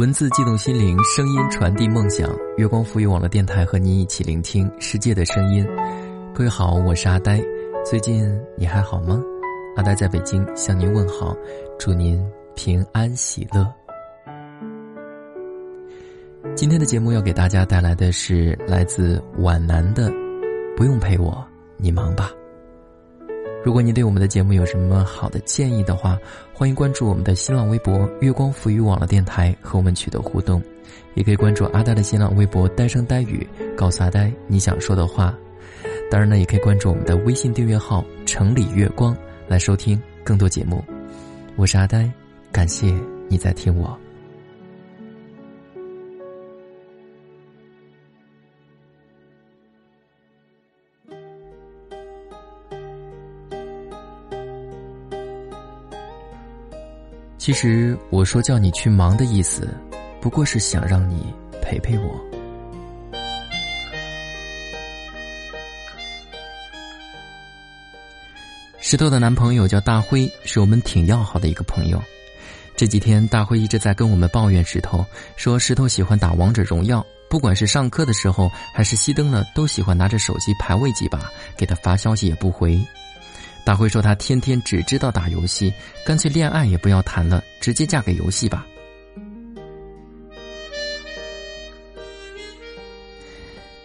文字悸动心灵，声音传递梦想。月光赋予网络电台和您一起聆听世界的声音。各位好，我是阿呆。最近你还好吗？阿呆在北京向您问好，祝您平安喜乐。今天的节目要给大家带来的是来自皖南的，不用陪我，你忙吧。如果你对我们的节目有什么好的建议的话，欢迎关注我们的新浪微博“月光浮语网络电台”和我们取得互动，也可以关注阿呆的新浪微博“呆声呆语”，告诉阿呆你想说的话。当然呢，也可以关注我们的微信订阅号“城里月光”来收听更多节目。我是阿呆，感谢你在听我。其实我说叫你去忙的意思，不过是想让你陪陪我。石头的男朋友叫大辉，是我们挺要好的一个朋友。这几天大辉一直在跟我们抱怨石头，说石头喜欢打王者荣耀，不管是上课的时候还是熄灯了，都喜欢拿着手机排位几把，给他发消息也不回。大辉说：“他天天只知道打游戏，干脆恋爱也不要谈了，直接嫁给游戏吧。”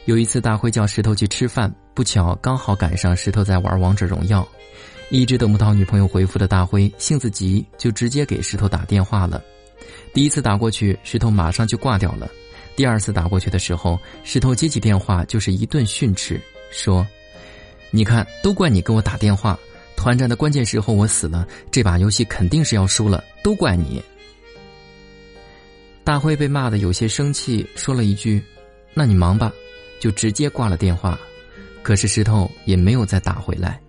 有一次，大辉叫石头去吃饭，不巧刚好赶上石头在玩王者荣耀，一直等不到女朋友回复的大辉性子急，就直接给石头打电话了。第一次打过去，石头马上就挂掉了；第二次打过去的时候，石头接起电话就是一顿训斥，说：“你看，都怪你给我打电话。”团战的关键时候我死了，这把游戏肯定是要输了，都怪你。大辉被骂的有些生气，说了一句：“那你忙吧。”就直接挂了电话。可是石头也没有再打回来。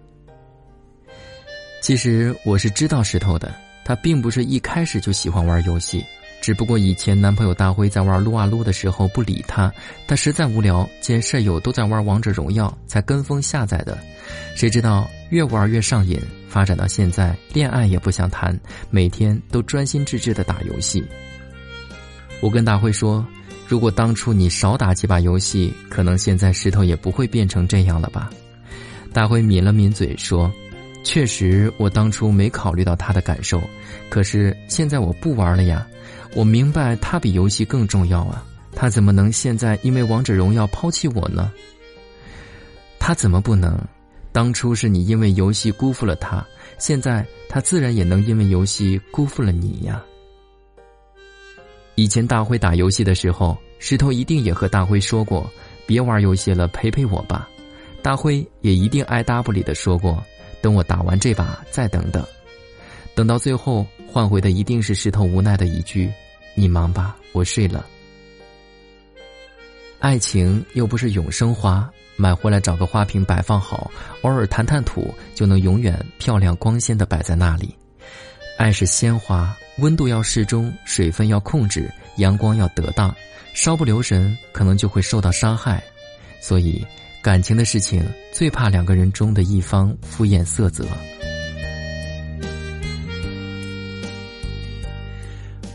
其实我是知道石头的，他并不是一开始就喜欢玩游戏。只不过以前男朋友大辉在玩撸啊撸的时候不理他，他实在无聊，见舍友都在玩王者荣耀，才跟风下载的。谁知道越玩越上瘾，发展到现在，恋爱也不想谈，每天都专心致志的打游戏。我跟大辉说，如果当初你少打几把游戏，可能现在石头也不会变成这样了吧。大辉抿了抿嘴说：“确实，我当初没考虑到他的感受，可是现在我不玩了呀。”我明白他比游戏更重要啊！他怎么能现在因为王者荣耀抛弃我呢？他怎么不能？当初是你因为游戏辜负了他，现在他自然也能因为游戏辜负了你呀。以前大辉打游戏的时候，石头一定也和大辉说过：“别玩游戏了，陪陪我吧。”大辉也一定爱答不理的说过：“等我打完这把再等等。”等到最后换回的一定是石头无奈的一句。你忙吧，我睡了。爱情又不是永生花，买回来找个花瓶摆放好，偶尔弹弹土就能永远漂亮光鲜的摆在那里。爱是鲜花，温度要适中，水分要控制，阳光要得当，稍不留神可能就会受到伤害。所以，感情的事情最怕两个人中的一方敷衍色泽。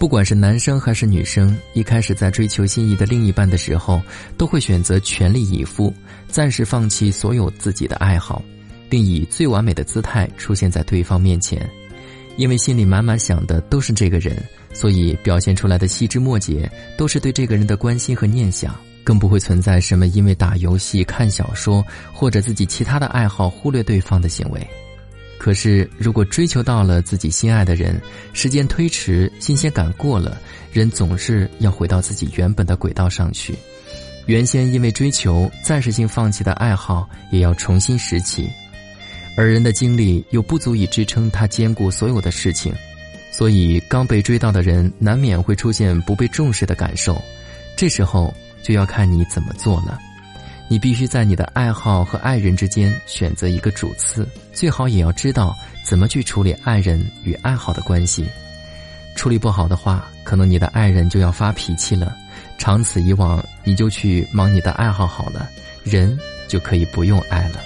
不管是男生还是女生，一开始在追求心仪的另一半的时候，都会选择全力以赴，暂时放弃所有自己的爱好，并以最完美的姿态出现在对方面前。因为心里满满想的都是这个人，所以表现出来的细枝末节都是对这个人的关心和念想，更不会存在什么因为打游戏、看小说或者自己其他的爱好忽略对方的行为。可是，如果追求到了自己心爱的人，时间推迟，新鲜感过了，人总是要回到自己原本的轨道上去。原先因为追求暂时性放弃的爱好，也要重新拾起。而人的精力又不足以支撑他兼顾所有的事情，所以刚被追到的人难免会出现不被重视的感受。这时候就要看你怎么做了。你必须在你的爱好和爱人之间选择一个主次，最好也要知道怎么去处理爱人与爱好的关系。处理不好的话，可能你的爱人就要发脾气了。长此以往，你就去忙你的爱好好了，人就可以不用爱了。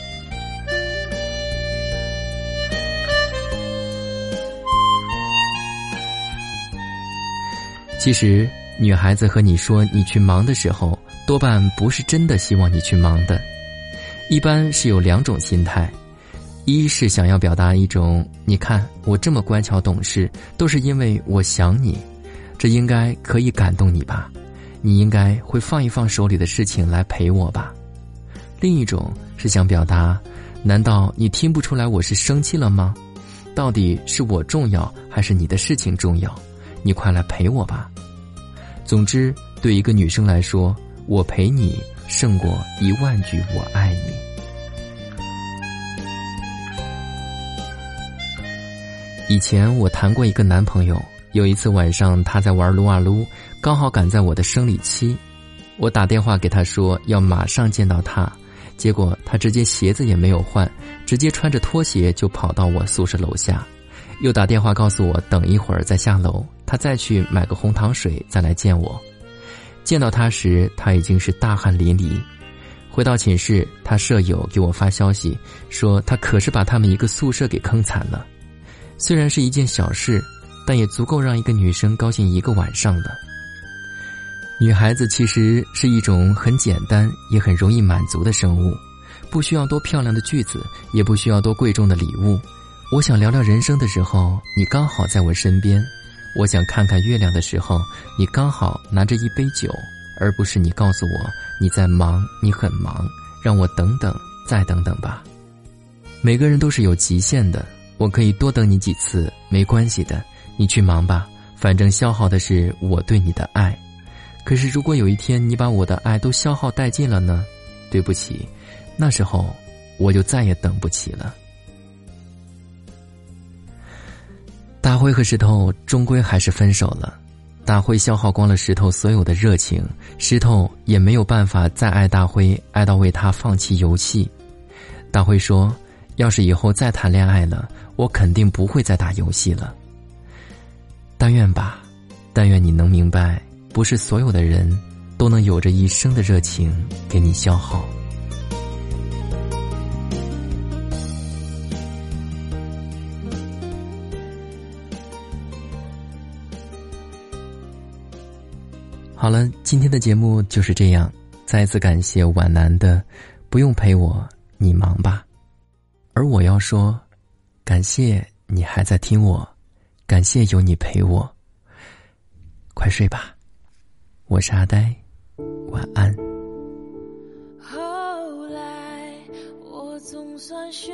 其实，女孩子和你说你去忙的时候，多半不是真的希望你去忙的，一般是有两种心态：一是想要表达一种“你看我这么乖巧懂事，都是因为我想你”，这应该可以感动你吧？你应该会放一放手里的事情来陪我吧？另一种是想表达：难道你听不出来我是生气了吗？到底是我重要还是你的事情重要？你快来陪我吧。总之，对一个女生来说，我陪你胜过一万句“我爱你”。以前我谈过一个男朋友，有一次晚上他在玩撸啊撸，刚好赶在我的生理期，我打电话给他说要马上见到他，结果他直接鞋子也没有换，直接穿着拖鞋就跑到我宿舍楼下。又打电话告诉我等一会儿再下楼，他再去买个红糖水再来见我。见到他时，他已经是大汗淋漓。回到寝室，他舍友给我发消息说，他可是把他们一个宿舍给坑惨了。虽然是一件小事，但也足够让一个女生高兴一个晚上的。女孩子其实是一种很简单也很容易满足的生物，不需要多漂亮的句子，也不需要多贵重的礼物。我想聊聊人生的时候，你刚好在我身边；我想看看月亮的时候，你刚好拿着一杯酒，而不是你告诉我你在忙，你很忙，让我等等再等等吧。每个人都是有极限的，我可以多等你几次，没关系的，你去忙吧，反正消耗的是我对你的爱。可是如果有一天你把我的爱都消耗殆尽了呢？对不起，那时候我就再也等不起了。大辉和石头终归还是分手了，大辉消耗光了石头所有的热情，石头也没有办法再爱大辉，爱到为他放弃游戏。大辉说：“要是以后再谈恋爱了，我肯定不会再打游戏了。”但愿吧，但愿你能明白，不是所有的人都能有着一生的热情给你消耗。好了，今天的节目就是这样。再次感谢皖南的，不用陪我，你忙吧。而我要说，感谢你还在听我，感谢有你陪我。快睡吧，我是阿呆，晚安。后来，我总算学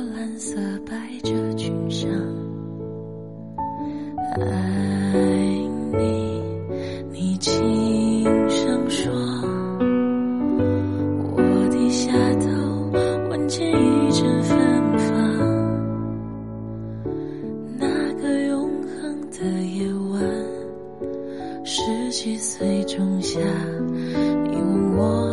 色白褶裙上爱你你轻声说我低下头闻见一阵芬芳。那个永恒的夜晚十七岁仲夏你我